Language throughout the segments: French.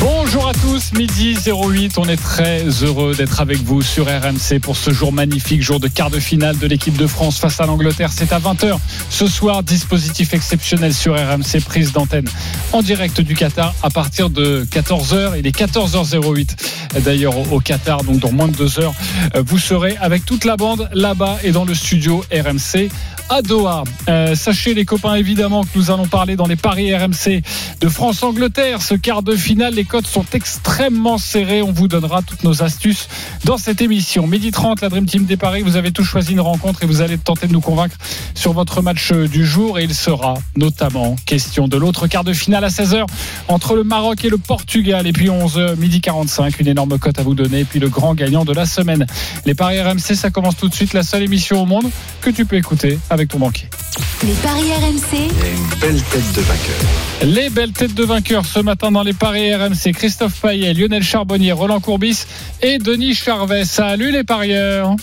Bonjour à tous, midi 08, on est très heureux d'être avec vous sur RMC pour ce jour magnifique, jour de quart de finale de l'équipe de France face à l'Angleterre. C'est à 20h ce soir, dispositif exceptionnel sur RMC, prise d'antenne en direct du Qatar à partir de 14h. Il est 14h08 d'ailleurs au Qatar, donc dans moins de deux heures, vous serez avec toute la bande là-bas et dans le studio RMC à Doha. Euh, sachez les copains évidemment que nous allons parler dans les paris RMC de France-Angleterre. Ce quart de finale, les codes sont extrêmement serrés. On vous donnera toutes nos astuces dans cette émission. Midi 30, la Dream Team des paris. Vous avez tous choisi une rencontre et vous allez tenter de nous convaincre sur votre match du jour. Et il sera notamment question de l'autre quart de finale à 16h entre le Maroc et le Portugal. Et puis 11h, midi 45, une énorme cote à vous donner. Et puis le grand gagnant de la semaine. Les paris RMC, ça commence tout de suite. La seule émission au monde que tu peux écouter ton banquier. Les paris RMC. Il y a une belle tête de vainqueur. Les belles têtes de vainqueurs ce matin dans les paris RMC. Christophe Payet, Lionel Charbonnier, Roland Courbis et Denis Charvet. Salut les parieurs.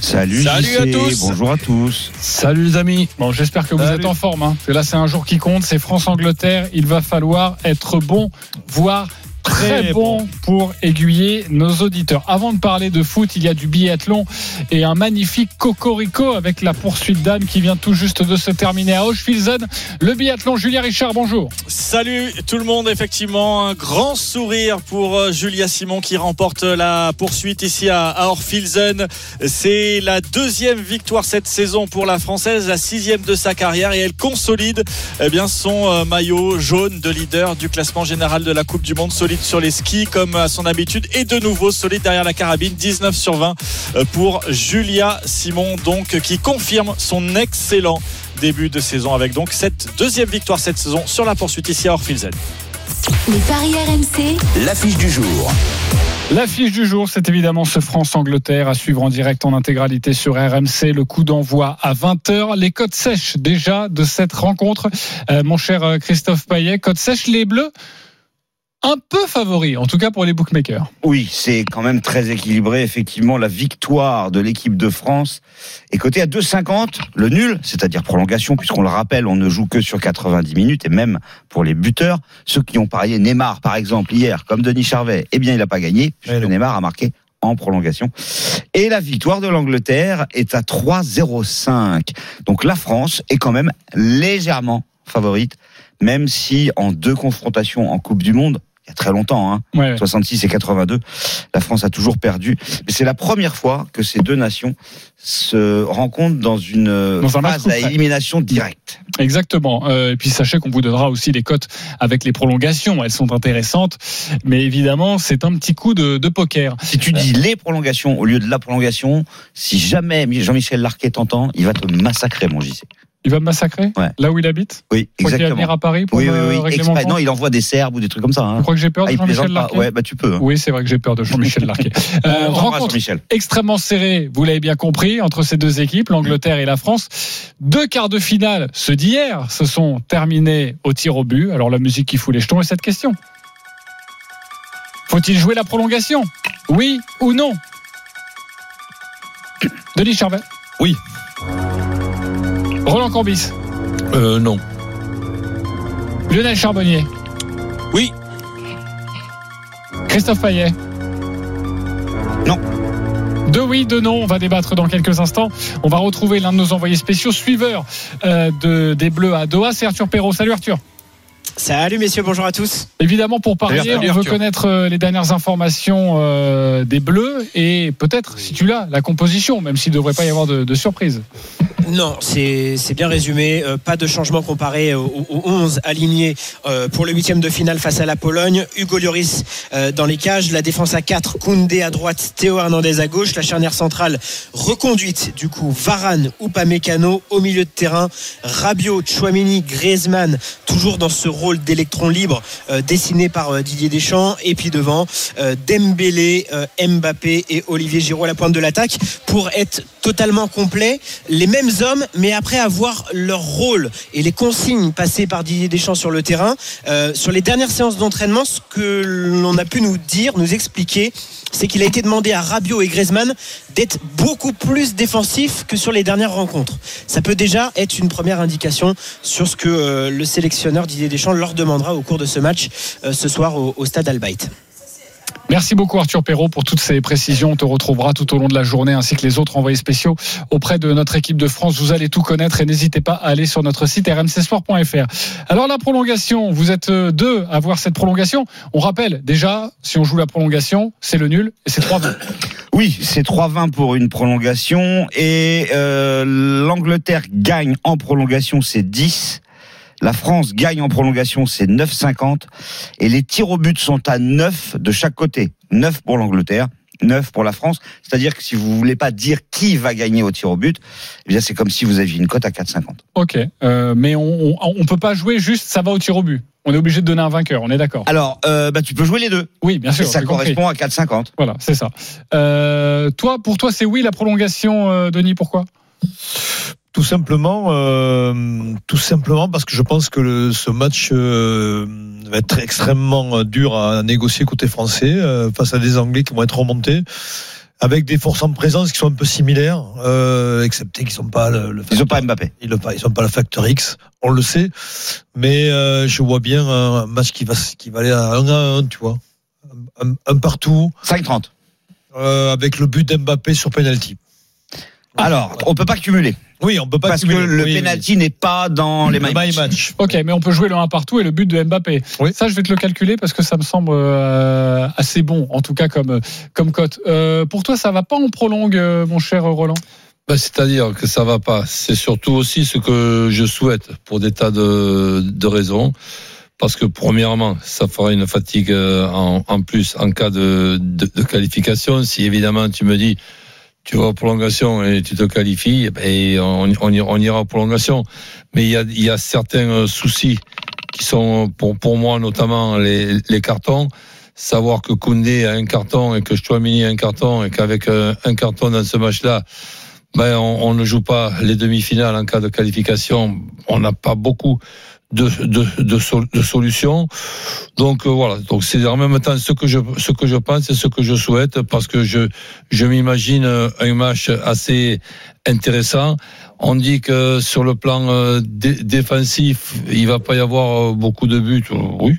Salut, Salut à tous. Bonjour à tous. Salut les amis. Bon, j'espère que vous êtes en forme. Hein, parce que là, c'est un jour qui compte. C'est France-Angleterre. Il va falloir être bon, voire très, Très bon, pour aiguiller nos auditeurs. Avant de parler de foot, il y a du biathlon et un magnifique cocorico avec la poursuite d'âme qui vient tout juste de se terminer à Hochfilzen. Le biathlon, Julien Richard, bonjour. Salut tout le monde, effectivement, un grand sourire pour euh, Julia Simon qui remporte la poursuite ici à, Orfilsen. C'est la deuxième victoire cette saison pour la Française, la sixième de sa carrière et elle consolide eh bien, son euh, maillot jaune de leader du classement général de la Coupe du Monde, solide sur les skis comme à son habitude et de nouveau solide derrière la carabine, 19 sur 20 euh, pour Julia Simon donc qui confirme son excellent début de saison avec donc cette deuxième victoire cette saison sur la poursuite ici à Orfilzen. Les paris RMC. L'affiche du jour. L'affiche du jour, c'est évidemment ce France-Angleterre à suivre en direct en intégralité sur RMC. Le coup d'envoi à 20h. Les codes sèches déjà de cette rencontre. Euh, mon cher euh, Christophe Payet, codes sèches, les Bleus, un peu favoris, en tout cas pour les bookmakers. Oui, c'est quand même très équilibré. Effectivement, la victoire de l'équipe de France est cotée à 2,50. Le nul, c'est-à-dire prolongation, puisqu'on le rappelle, on ne joue que sur 90 minutes, et même pour les buteurs, ceux qui ont parié Neymar, par exemple, hier, comme Denis Charvet, eh bien, il n'a pas gagné, puisque Neymar a marqué en prolongation. Et la victoire de l'Angleterre est à 3,05. Donc la France est quand même légèrement favorite, même si en deux confrontations en Coupe du Monde, il y a très longtemps, hein, Ouais. 66 et 82. La France a toujours perdu. Mais c'est la première fois que ces deux nations se rencontrent dans une Dans un phase à élimination directe. Exactement. Euh, et puis sachez qu'on vous donnera aussi les cotes avec les prolongations. Elles sont intéressantes. Mais évidemment, c'est un petit coup de, de poker. Si tu dis les prolongations au lieu de la prolongation, si jamais Jean-Michel Larquet t'entend, il va te massacrer, mon JC. Il va me massacrer Ouais. Là où il habite Oui, qu'il va venir exactement. à Paris pour Oui, oui, oui. Exprès. Non, il envoie des serbes ou des trucs comme ça. Je Hein. crois que j'ai peur Ah, de il Jean-Michel. Larquet Ouais, bah tu peux. hein. Oui, c'est vrai que j'ai peur de Jean-Michel Larquet. Euh, rencontre Michel. extrêmement serrée, vous l'avez bien compris, entre ces deux équipes, l'Angleterre et la France. Deux quarts de finale, ceux d'hier, se sont terminés au tir au but. Alors la musique qui fout les jetons est cette question. Faut-il jouer la prolongation? Oui ou non? Denis Charvet Oui. Roland Corbis Euh, non. Lionel Charbonnier Oui. Christophe Payet Non. De oui, de non, on va débattre dans quelques instants. On va retrouver l'un de nos envoyés spéciaux, suiveur euh, de, des Bleus à Doha, c'est Arthur Perrault. Salut Arthur. Salut messieurs, bonjour à tous. Évidemment, pour parier, Salut, on veut Arthur. connaître euh, les dernières informations euh, des Bleus et peut-être, si tu l'as, la composition, même s'il ne devrait pas y avoir de, de surprise. Non, c'est c'est bien résumé. Euh, pas de changement comparé aux, aux 11 alignés euh, pour le huitième de finale face à la Pologne. Hugo Lloris dans les cages, la défense à 4, Koundé à droite, Théo Hernandez à gauche, la charnière centrale reconduite du coup Varane, Upamecano au milieu de terrain, Rabiot, Chouamini, Griezmann toujours dans ce rôle d'électron libre euh, dessiné par euh, Didier Deschamps. Et puis devant euh, Dembélé, Mbappé et Olivier Giroud à la pointe de l'attaque pour être totalement complet, les mêmes hommes, mais après avoir leur rôle et les consignes passées par Didier Deschamps sur le terrain. Euh, sur les dernières séances d'entraînement, ce que l'on a pu nous dire, nous expliquer, c'est qu'il a été demandé à Rabiot et Griezmann d'être beaucoup plus défensifs que sur les dernières rencontres. Ça peut déjà être une première indication sur ce que euh, le sélectionneur Didier Deschamps leur demandera au cours de ce match euh, ce soir au, au stade Albaït. Merci beaucoup Arthur Perrault pour toutes ces précisions. On te retrouvera tout au long de la journée ainsi que les autres envoyés spéciaux auprès de notre équipe de France. Vous allez tout connaître et n'hésitez pas à aller sur notre site rmcsport.fr. Alors la prolongation, vous êtes euh, deux à voir cette prolongation. On rappelle déjà, si on joue la prolongation, c'est le nul et c'est 3-20. Oui, c'est 3-20 pour une prolongation et euh, l'Angleterre gagne en prolongation, c'est 10. La France gagne en prolongation, c'est 9,50. Et les tirs au but sont à 9 de chaque côté. 9 pour l'Angleterre, 9 pour la France. C'est-à-dire que si vous voulez pas dire qui va gagner au tir au but, eh bien c'est comme si vous aviez une cote à 4,50. Ok, euh, mais on, on, on peut pas jouer juste ça va au tir au but. On est obligé de donner un vainqueur, on est d'accord. Alors, euh, bah, tu peux jouer les deux. Oui, bien sûr. Et ça compris. correspond à 4,50. Voilà, c'est ça. Euh, toi, pour toi, c'est oui la prolongation, Denis. Pourquoi? Tout simplement, euh, tout simplement parce que je pense que le- ce match euh, va être extrêmement dur à négocier côté français euh, face à des Anglais qui vont être remontés avec des forces en présence qui sont un peu similaires, euh, excepté qu'ils sont pas le, le Ils ont pas Mbappé. ils ne ils sont pas le facteur X, on le sait, mais euh, je vois bien un match qui va qui va aller à 1 à 1, tu vois, un, un partout 5,30. euh, avec le but d'Mbappé sur penalty. Alors, on peut pas cumuler. Oui, on peut pas Parce que le Oui, oui. penalty n'est pas dans les Le my my match. match. Ok, mais on peut jouer le 1 partout et le but de Mbappé. Oui. Ça, je vais te le calculer parce que ça me semble euh, assez bon, en tout cas comme comme cote. Euh, pour toi, ça va pas en prolongue, euh, mon cher Roland? Ben, C'est-à-dire que ça va pas. C'est surtout aussi ce que je souhaite pour des tas de, de raisons. Parce que premièrement, ça fera une fatigue en, en plus en cas de, de, de qualification. Si évidemment tu me dis tu vas en prolongation et tu te qualifies, eh ben, on, on, on ira en prolongation. Mais il y a, y a certains euh, soucis qui sont pour, pour moi notamment les, les cartons. Savoir que Koundé a un carton et que Chouamini a un carton et qu'avec euh, un carton dans ce match-là, ben, on, on ne joue pas les demi-finales en cas de qualification. On n'a pas beaucoup de, de, de, de solutions. Donc euh, voilà. Donc c'est en même temps ce que je ce que je pense et ce que je souhaite parce que je je m'imagine euh, un match assez intéressant. On dit que sur le plan euh, dé- défensif, il va pas y avoir beaucoup de buts. Oui,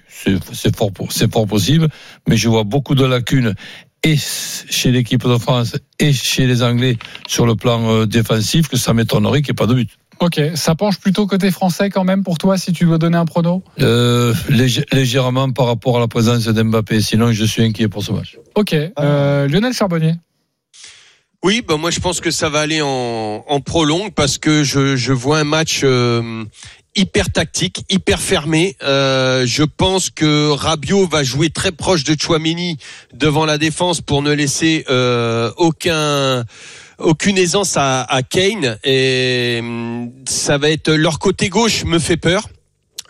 c'est fort c'est fort possible, mais je vois beaucoup de lacunes et chez l'équipe de France et chez les Anglais sur le plan défensif que ça m'étonnerait qu'il n'y ait pas de but. Ok, ça penche plutôt côté français quand même pour toi si tu veux donner un prono Euh, lég- légèrement par rapport à la présence d'Mbappé, sinon je suis inquiet pour ce match. Ok, euh, Lionel Charbonnier. Oui, bah moi je pense que ça va aller en, en prolongue parce que je, je vois un match euh, hyper tactique, hyper fermé. Euh, je pense que Rabiot va jouer très proche de Chouamini devant la défense pour ne laisser euh, aucun aucune aisance à, à Kane et hum, ça va être leur côté gauche me fait peur.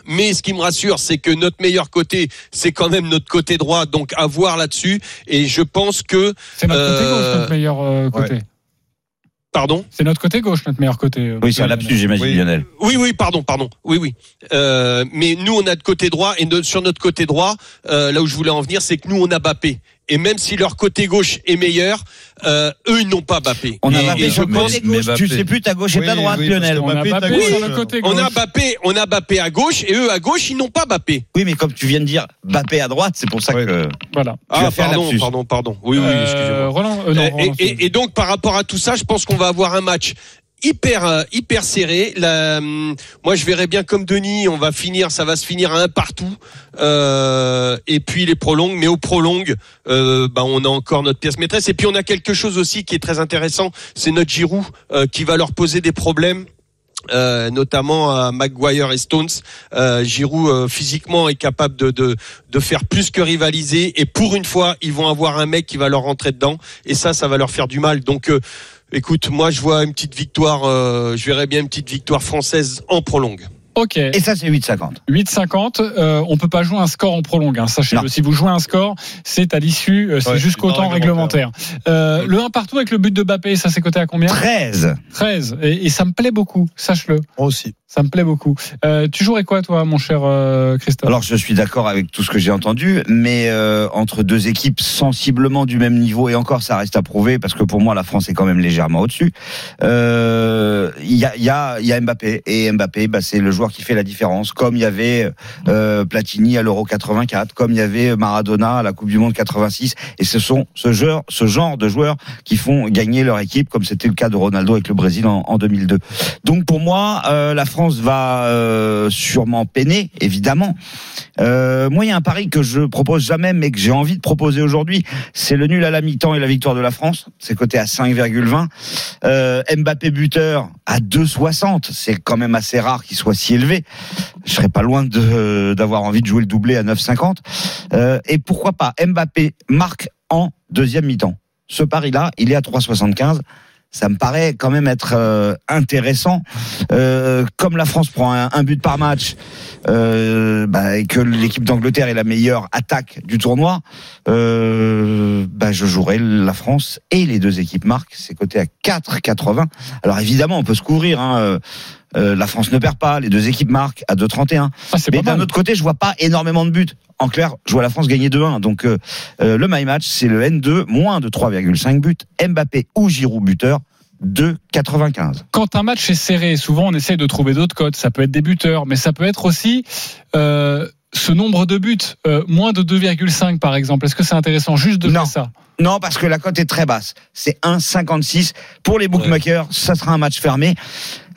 Mais ce qui me rassure, c'est que notre meilleur côté, c'est quand même notre côté droit, donc à voir là-dessus. Et je pense que, C'est notre côté Euh, gauche, notre meilleur euh, côté. pardon? C'est notre côté gauche, notre meilleur côté. euh, Oui, c'est un lapsus, j'imagine, Oui. Lionel. Oui, oui, pardon, pardon. Oui, oui. Euh, mais nous, on a de côté droit et de- sur notre côté droit, euh, là où je voulais en venir, c'est que nous, on a Bappé. Et même si leur côté gauche est meilleur, euh, eux, ils n'ont pas Bappé. On a sur le côté gauche. Tu sais plus ta gauche et ta droite, oui, Lionel. On a sur le côté on Bappé, on a Bappé à gauche et eux à gauche, ils n'ont pas Bappé. Oui, mais comme tu viens de dire, Mbappé à droite, c'est pour ça que. Voilà. Tu Ah, pardon, pardon, pardon. Oui, oui, Euh, excusez-moi. Roland, euh, non, Roland, et, et- et donc par rapport à tout ça, je pense qu'on va avoir un match hyper euh, hyper serré. La, hum, moi, je verrais bien comme Denis, on va finir, ça va se finir à un partout. Euh, et puis les prolongues, mais au prolongue, euh, bah, on a encore notre pièce maîtresse. Et puis on a quelque chose aussi qui est très intéressant, c'est notre Giroud euh, qui va leur poser des problèmes. Euh, notamment à Maguire et Stones. Euh, Giroud euh, physiquement est capable de, de de faire plus que rivaliser et pour une fois ils vont avoir un mec qui va leur rentrer dedans et ça ça va leur faire du mal. Donc euh, écoute, moi je vois une petite victoire, euh, je verrais bien une petite victoire française en prolongue. Ok. Et ça, c'est 8,50. 8,50. Euh, on peut pas jouer un score en prolongue. Hein, Sachez-le. Si vous jouez un score, c'est à l'issue, euh, c'est Ouais, jusqu'au temps réglementaire. Euh, le 1 partout avec le but de Bappé, ça c'est coté à combien? 13. 13. Et, et ça me plaît beaucoup. Sache-le. Moi aussi. Ça me plaît beaucoup. Euh, tu jouerais quoi, toi, mon cher euh, Christophe? Alors, je suis d'accord avec tout ce que j'ai entendu, mais euh, entre deux équipes sensiblement du même niveau, et encore, ça reste à prouver, parce que pour moi, la France est quand même légèrement au-dessus. Il y, a, Mbappé, et Mbappé, bah, c'est le joueur qui fait la différence, comme il y avait Platini à l'Euro 84, comme il y avait Maradona à la Coupe du Monde 86, et ce sont ce genre, de joueurs qui font gagner leur équipe, comme c'était le cas de Ronaldo avec le Brésil en, en 2002. Donc pour moi, la France va euh, sûrement peiner, évidemment. Euh, moi, il y a un pari que je propose jamais, mais que j'ai envie de proposer aujourd'hui. C'est le nul à la mi-temps et la victoire de la France. C'est coté à 5,20. Euh, Mbappé buteur à 2,60. C'est quand même assez rare qu'il soit si élevé. Je serais pas loin d'avoir envie de jouer le doublé à 9,50. Euh, et pourquoi pas? Mbappé marque en deuxième mi-temps. Ce pari-là, il est à 3,75 ça me paraît quand même être euh, intéressant. Euh, comme la France prend un, but par match euh, bah, et que l'équipe d'Angleterre est la meilleure attaque du tournoi, euh, bah, je jouerai la France et les deux équipes marquent. C'est coté à 4,80. Alors évidemment, on peut se couvrir. Hein, euh, la France ne perd pas, les deux équipes marquent à 2,31. Ah, Mais d'un autre côté, je vois pas énormément de buts. En clair, je vois la France gagner 2-1. Donc euh, euh, le my match, c'est le N2, moins de 3,5 buts. Mbappé ou Giroud buteur, 2,95. Quand un match est serré, souvent on essaie de trouver d'autres codes. Ça peut être des buteurs, mais ça peut être aussi euh, ce nombre de buts, euh, moins de 2,5 par exemple. Est-ce que c'est intéressant juste de Non. faire ça? Non, parce que la cote est très basse. C'est 1,56. Pour les bookmakers, ça sera un match fermé.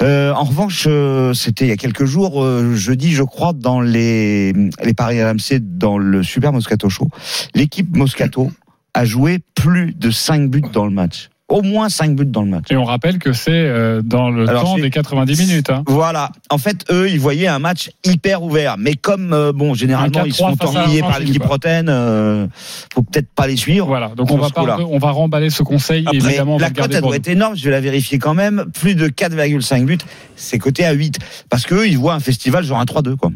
Euh, en revanche, euh, c'était il y a quelques jours, euh, jeudi, je crois, dans les, les paris RMC, dans le Super Moscato Show, l'équipe Moscato a joué plus de 5 buts dans le match. Au moins 5 buts dans le match. Et on rappelle que c'est euh, dans le Alors, temps des 90 minutes. Hein. Voilà. En fait, eux, ils voyaient un match hyper ouvert. Mais comme, euh, bon, généralement, ils 4-3 sont ennuyés par l'équipe. Roten, euh, faut peut-être pas les suivre. Voilà, donc on va, pas, on va remballer ce conseil. Après, évidemment, la cote, elle doit être énorme, je vais la vérifier quand même. Plus de 4,5 buts, c'est coté à 8. Parce qu'eux, ils voient un festival genre un 3-2, quoi.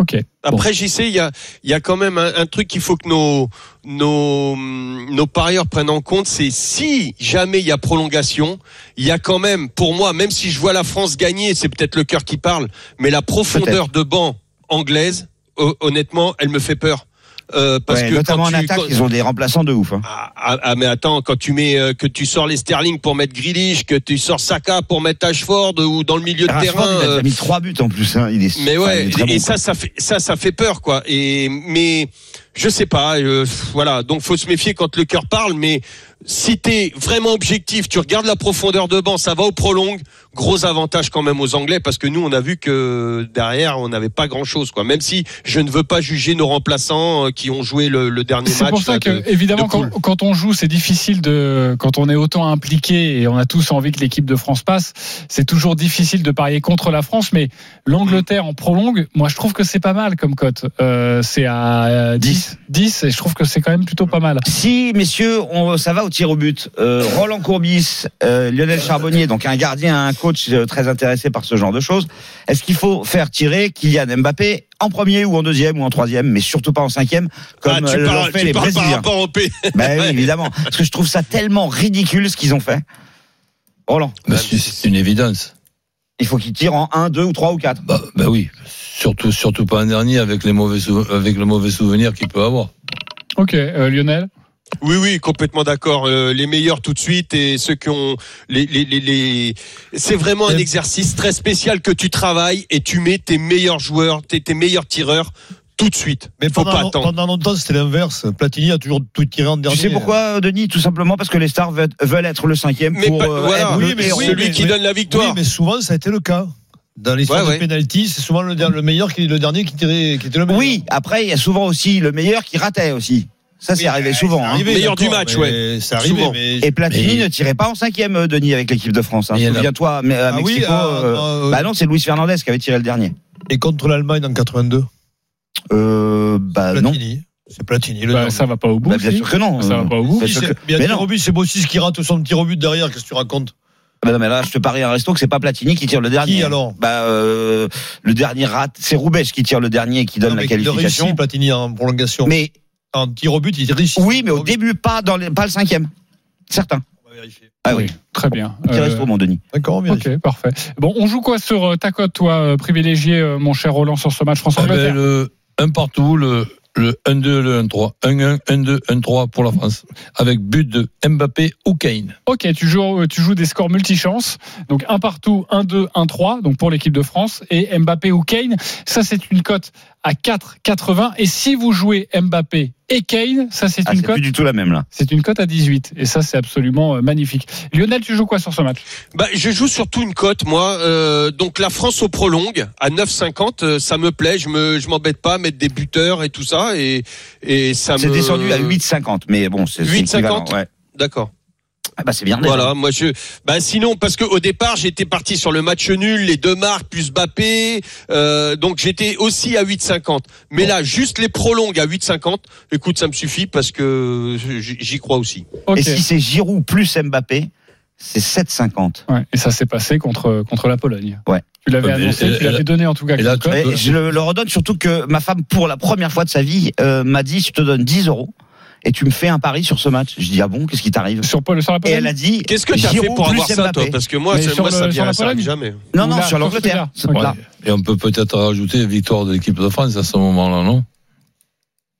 Ok. Après, j'y sais, il y a, il y a quand même un, un truc qu'il faut que nos, nos, nos parieurs prennent en compte, c'est si jamais il y a prolongation, il y a quand même, pour moi, même si je vois la France gagner, c'est peut-être le cœur qui parle, mais la profondeur de banc anglaise, ho- honnêtement, elle me fait peur. Euh, parce Ouais, que notamment quand en tu- attaque, quand- ils ont des remplaçants de ouf. hein. ah, ah, ah, mais attends, quand tu mets euh, que tu sors les Sterling pour mettre Grealish, que tu sors Saka pour mettre Ashford ou dans le milieu de terrain, il a déjà euh, mis 3 buts en plus. Hein. Il est, mais enfin, ouais, il est très et bon, ça, ça fait ça, ça fait peur, quoi. Et mais je sais pas, euh, voilà. Donc faut se méfier quand le cœur parle. Mais si t'es vraiment objectif, tu regardes la profondeur de banc, ça va au prolongue. Gros avantage quand même aux Anglais parce que nous, on a vu que derrière, on n'avait pas grand chose, quoi. Même si je ne veux pas juger nos remplaçants euh, qui ont joué le, le dernier C'est match. pour ça là, que, de- évidemment, de quand, quand on joue, c'est difficile de, quand on est autant impliqué et on a tous envie que l'équipe de France passe, c'est toujours difficile de parier contre la France, mais l'Angleterre en prolongue, moi, je trouve que c'est pas mal comme cote. Euh, c'est à euh, 10, 10, et je trouve que c'est quand même plutôt pas mal. Si, messieurs, on, ça va au tir au but. Euh, Roland Courbis, euh, Lionel Charbonnier, donc un gardien, un coach euh, très intéressé par ce genre de choses. Est-ce qu'il faut faire tirer Kylian Mbappé en premier ou en deuxième ou en troisième, mais surtout pas en cinquième, comme Ah, tu parles, fait tu les parles par Brésiliens rapport au P. Ben oui, évidemment. Parce que je trouve ça tellement ridicule ce qu'ils ont fait. Roland, Bah, c'est- c'est une évidence. il faut qu'ils tirent en 1, 2 ou 3 ou 4. Bah, bah oui, surtout, surtout pas un dernier avec, les mauvais avec le mauvais souvenir qu'il peut avoir. Ok, euh, Lionel? Oui, oui, complètement d'accord. Euh, les meilleurs tout de suite et ceux qui ont les les les, les... c'est vraiment un exercice très spécial que tu travailles et tu mets tes meilleurs joueurs, tes, tes meilleurs tireurs tout de suite. Mais faut pendant, pas attendre. pendant longtemps, c'était l'inverse. Platini a toujours tout tiré en dernier. Tu sais pourquoi, Denis? Tout simplement parce que les stars veulent, être le cinquième Mais pour pas- euh, voilà, être oui, le mais héros. oui, celui mais- qui mais- donne la victoire. Oui, mais souvent, ça a été le cas. Dans l'histoire Ouais, ouais. penalty, c'est souvent le, meilleur qui le dernier qui tirait, qui était le meilleur. Oui, après, il y a souvent aussi le meilleur qui ratait aussi. Ça, c'est Oui, arrivé euh, souvent. hein. arrivé, Meilleur du match, ouais. C'est arrivé, mais. Et Platini Mais- ne tirait pas en cinquième, euh, Denis, avec l'équipe de France. Hein. Souviens-toi, mais à Ah oui, Mexico. euh, euh, euh, bah non, c'est Luis Fernandez qui avait tiré le dernier. Et contre l'Allemagne en 82. Euh, bah non. Platini. C'est Platini. Le Bah, ça va pas au bout. Bah, bien si. sûr que non. Ça va pas au bout. Bien Oui, que- mais non. but, c'est Bossis qui rate son tir au but derrière. Qu'est-ce que tu racontes? Bah non, mais là, je te parie un resto que c'est pas Platini qui tire le dernier. Qui alors Bah euh, le dernier rat, c'est Roubaix qui tire le dernier et qui donne Non, la il qualification. réussit, Platini en prolongation. Mais en tir au but, il réussit. oui, mais au début pas dans les, pas le cinquième. Certain. On va vérifier. Ah oui. Très bien. Petit Euh, resto, mon Denis. D'accord, on vérifie. Ok, parfait. Bon, on joue quoi sur euh, ta cote, toi, euh, privilégié, euh, mon cher Roland, sur ce match Eh ben, France-Angleterre? le 1 partout, le, le 1-2, le 1-3. 1-1, 1-2, 1-3 pour la France. Avec but de Mbappé ou Kane. Ok, tu joues, euh, tu joues des scores multichance. Donc un partout, 1-2, 1-3, donc pour l'équipe de France. Et Mbappé ou Kane, ça c'est une cote à 4,80. Et si vous jouez Mbappé et Kane, ça c'est Ah, une c'est cote. plus du tout la même là. C'est une cote à 18. Et ça c'est absolument euh, magnifique. Lionel, tu joues quoi sur ce match? Bah, je joue surtout une cote, moi. Euh, donc la France au prolongue à 9,50, euh, ça me plaît. Je me, je m'embête pas à mettre des buteurs et tout ça, et et ça C'est me. descendu à 8,50, mais bon, c'est c'est 8,50. équivalent, Ouais. D'accord. Ah bah c'est bien. déjà. Voilà, moi je. Bah sinon, parce que au départ, j'étais parti sur le match nul, les deux marques plus Bappé, euh, donc j'étais aussi à 8,50. Mais là, juste les prolongues à 8,50. Écoute, ça me suffit parce que j'y crois aussi. Et si c'est Giroud plus Mbappé, c'est 7,50. Ouais, et ça s'est passé contre, contre la Pologne. Ouais. Tu l'avais annoncé, et- tu l'avais donné en tout cas. et là, je le, le redonne surtout que ma femme, pour la première fois de sa vie, euh, m'a dit je te donne 10 euros et tu me fais un pari sur ce match. Je dis ah bon, qu'est-ce qui t'arrive? Sur, Paul- sur la Et elle a dit Qu'est-ce que tu as fait pour avoir ça, toi? Parce que moi, sur moi, le- ça Pologne jamais. Non, non, là, sur l'Angleterre. Et on peut peut-être rajouter victoire de l'équipe de France à ce moment-là, non?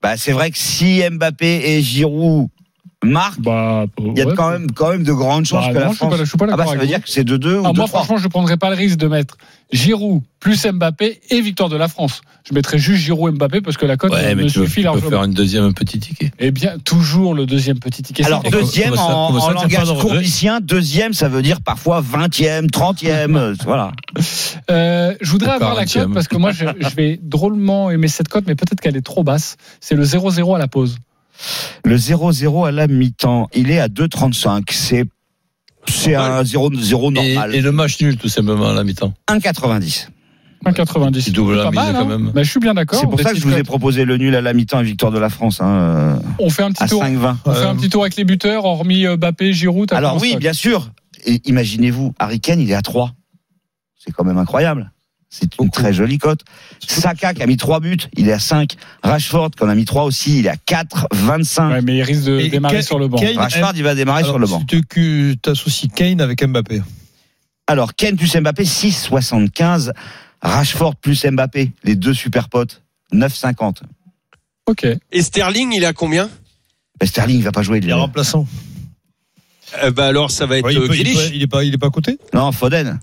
Bah, c'est vrai que si Mbappé et Giroud marquent, Bah, il y a ouais, quand même, quand même de grandes chances Bah, que non, la je suis pas- France. je suis pas ah d'accord bah ça veut dire que c'est de 2 ou Ah, de moi, 3. franchement, je ne prendrais pas le risque de mettre Giroud plus Mbappé et victoire de la France. Je mettrais juste Giroud Mbappé parce que la cote Ouais, me suffit tu peux largement. faire un deuxième petit ticket. Eh bien, toujours le deuxième petit ticket. Alors, deuxième ça- en, ça, langage de courbicien, deuxième, ça veut dire parfois 20e, 30e, euh, voilà. Euh, je voudrais avoir la 40e. cote parce que moi, je, je vais drôlement aimer cette cote, mais peut-être qu'elle est trop basse. C'est le 0-0 à la pause. Le 0-0 à la mi-temps, il est à 2,35. C'est, c'est un 0-0 Et, normal. et le match nul, tout simplement, à la mi-temps. 1,90. 1,90. Tu doubles la mal, quand hein. même. Bah, je suis bien d'accord. C'est pour ça que je vous ai proposé le nul à la mi-temps et victoire de la France. Hein, On fait un petit à tour. 5-20. On fait un petit tour avec les buteurs, hormis euh, Mbappé, Giroud. Alors oui, bien sûr. Imaginez-vous, Harry Kane, il est à 3. C'est quand même incroyable. C'est une très jolie cote. Saka qui a mis 3 buts, il est à 5. Rashford qui en a mis 3 aussi, il est à 4, 25. Ouais, mais il risque de Et démarrer Kane- sur le banc. Kane- Rashford, il va démarrer Alors, sur le banc. Tu associes Kane avec Mbappé. Alors, Ken plus Mbappé, 6,75. Rashford plus Mbappé, les deux super potes, 9,50. Ok. Et Sterling, il est à combien? Ben, Sterling, il va pas jouer. Il est remplaçant. euh, Bah alors, ça va être Ouais, il, euh, peut- il, peut- il est pas, il est pas à côté? Non, Foden.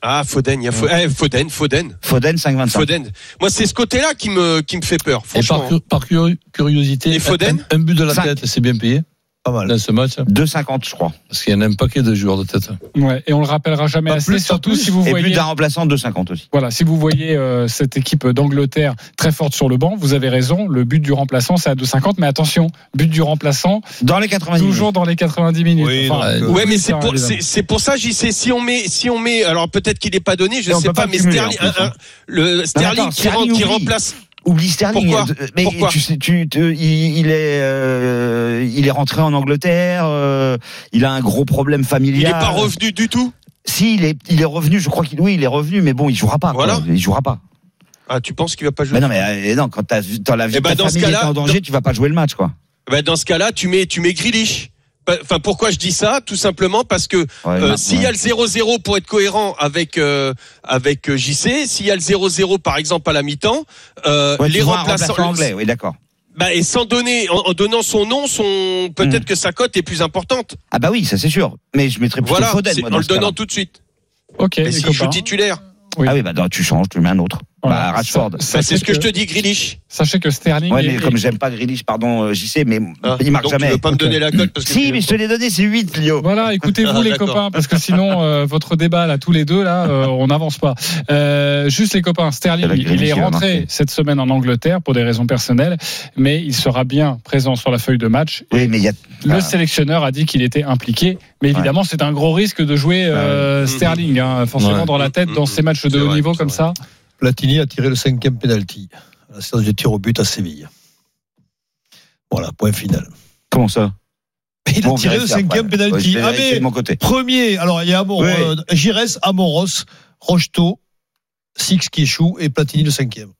Ah, Foden, il y a eh, Foden, Foden, Foden, 5,25. Foden. Moi, c'est ce côté-là qui me qui me fait peur. Et Franchement. par, cu- par curi- curiosité, Et Foden un, un but de la Cinq. tête, c'est bien payé Pas mal. dans ce match. 2,50, je crois. Parce qu'il y en a un paquet de joueurs de tête. Ouais. Et on le rappellera jamais Pas assez, plus, surtout plus. si vous Et voyez. plus d'un remplaçant, 2,50 aussi. Voilà, si vous voyez euh, cette équipe d'Angleterre très forte sur le banc, vous avez raison. Le but du remplaçant, c'est à 2,50. Mais attention, but du remplaçant, Dans les 90 toujours dans les 90 minutes. Oui, Enfin, euh, Ouais, mais c'est pour, c'est, ça, j'y sais, si on met, si on met, alors peut-être qu'il n'est pas donné, je Et on sais pas, mais Sterling, un- un- le Sterling qui, remplace. Oublie Sterling. Pourquoi Euh, Mais Pourquoi tu sais, tu, il, est, euh, il est rentré en Angleterre. euh, il a un gros problème familial. Il n'est pas revenu du tout? Si, il est, il est revenu. Je crois qu'il, oui, il est revenu, mais bon, il jouera pas. quoi. Voilà. Il jouera pas. Ah, tu penses qu'il va pas jouer Mais non, mais euh, non, quand t'as, dans la vie de ben, ta dans famille est en danger, tu vas pas jouer le match, quoi. Ben, dans ce cas-là, tu mets, tu mets Grealish. Enfin, pourquoi je dis ça? Tout simplement parce que Ouais, euh, s'il y a le 0-0 pour être cohérent avec euh, avec euh, JC, s'il y a le 0-0 par exemple à la mi-temps, euh, Ouais, les remplaçants, remplaçant anglais, oui, d'accord. bah, et sans donner, en, en donnant son nom, son peut-être que sa cote est plus importante. Ah bah oui, ça c'est sûr. Mais je mettrais plutôt Voilà, Foden, moi, en le donnant tout de suite. Ok, Et les s'il joue copains. titulaire, Oui. Ah oui, bah non, tu changes, tu mets un autre. Bah, Rashford. C'est ce que, je te dis, Grealish. Sachez que Sterling. Ouais, est- mais comme j'aime pas Grealish, pardon, euh, JC, mais Ah, il marque donc jamais. Tu veux pas me donner la cote parce que Si, mais je te l'ai donné, c'est 8, Lio. Voilà, écoutez-vous Ah, les copains, parce que sinon euh, votre débat là tous les deux là, euh, on n'avance pas. Euh, juste les copains, Sterling, il est rentré cette semaine en Angleterre pour des raisons personnelles, mais il sera bien présent sur la feuille de match. Oui, mais il y a. Le Ah. sélectionneur a dit qu'il était impliqué, mais évidemment c'est un gros risque de jouer euh, Ouais. Sterling, hein, forcément Ouais. dans la tête dans ces matchs de C'est haut niveau comme ça. Platini a tiré le cinquième penalty à la séance de tir au but à Séville. Voilà, point final. Comment ça? Il a Bon, tiré le cinquième. Ouais, penalty. Ah, vérifier mais de mon côté. premier, alors il y a Amor, Oui. euh, Gires, Amoros, Rocheteau, Six qui échoue et Platini le cinquième.